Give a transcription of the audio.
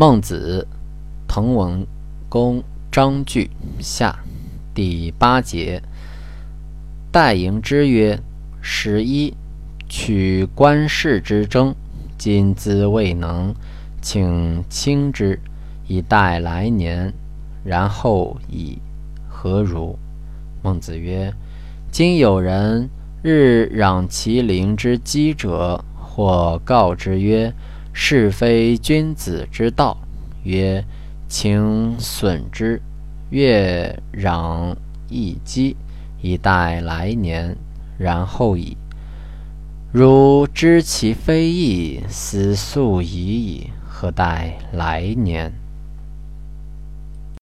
孟子，滕文公章句下第八节。戴迎之曰：“十一，取官事之争，今兹未能，请轻之，以待来年。然后以何如？”孟子曰：“今有人日攘其邻之饥者，或告之曰。”是非君子之道，曰：请损之，月攘一饥，以待来年，然后已。如知其非义，斯速已矣，何待来年？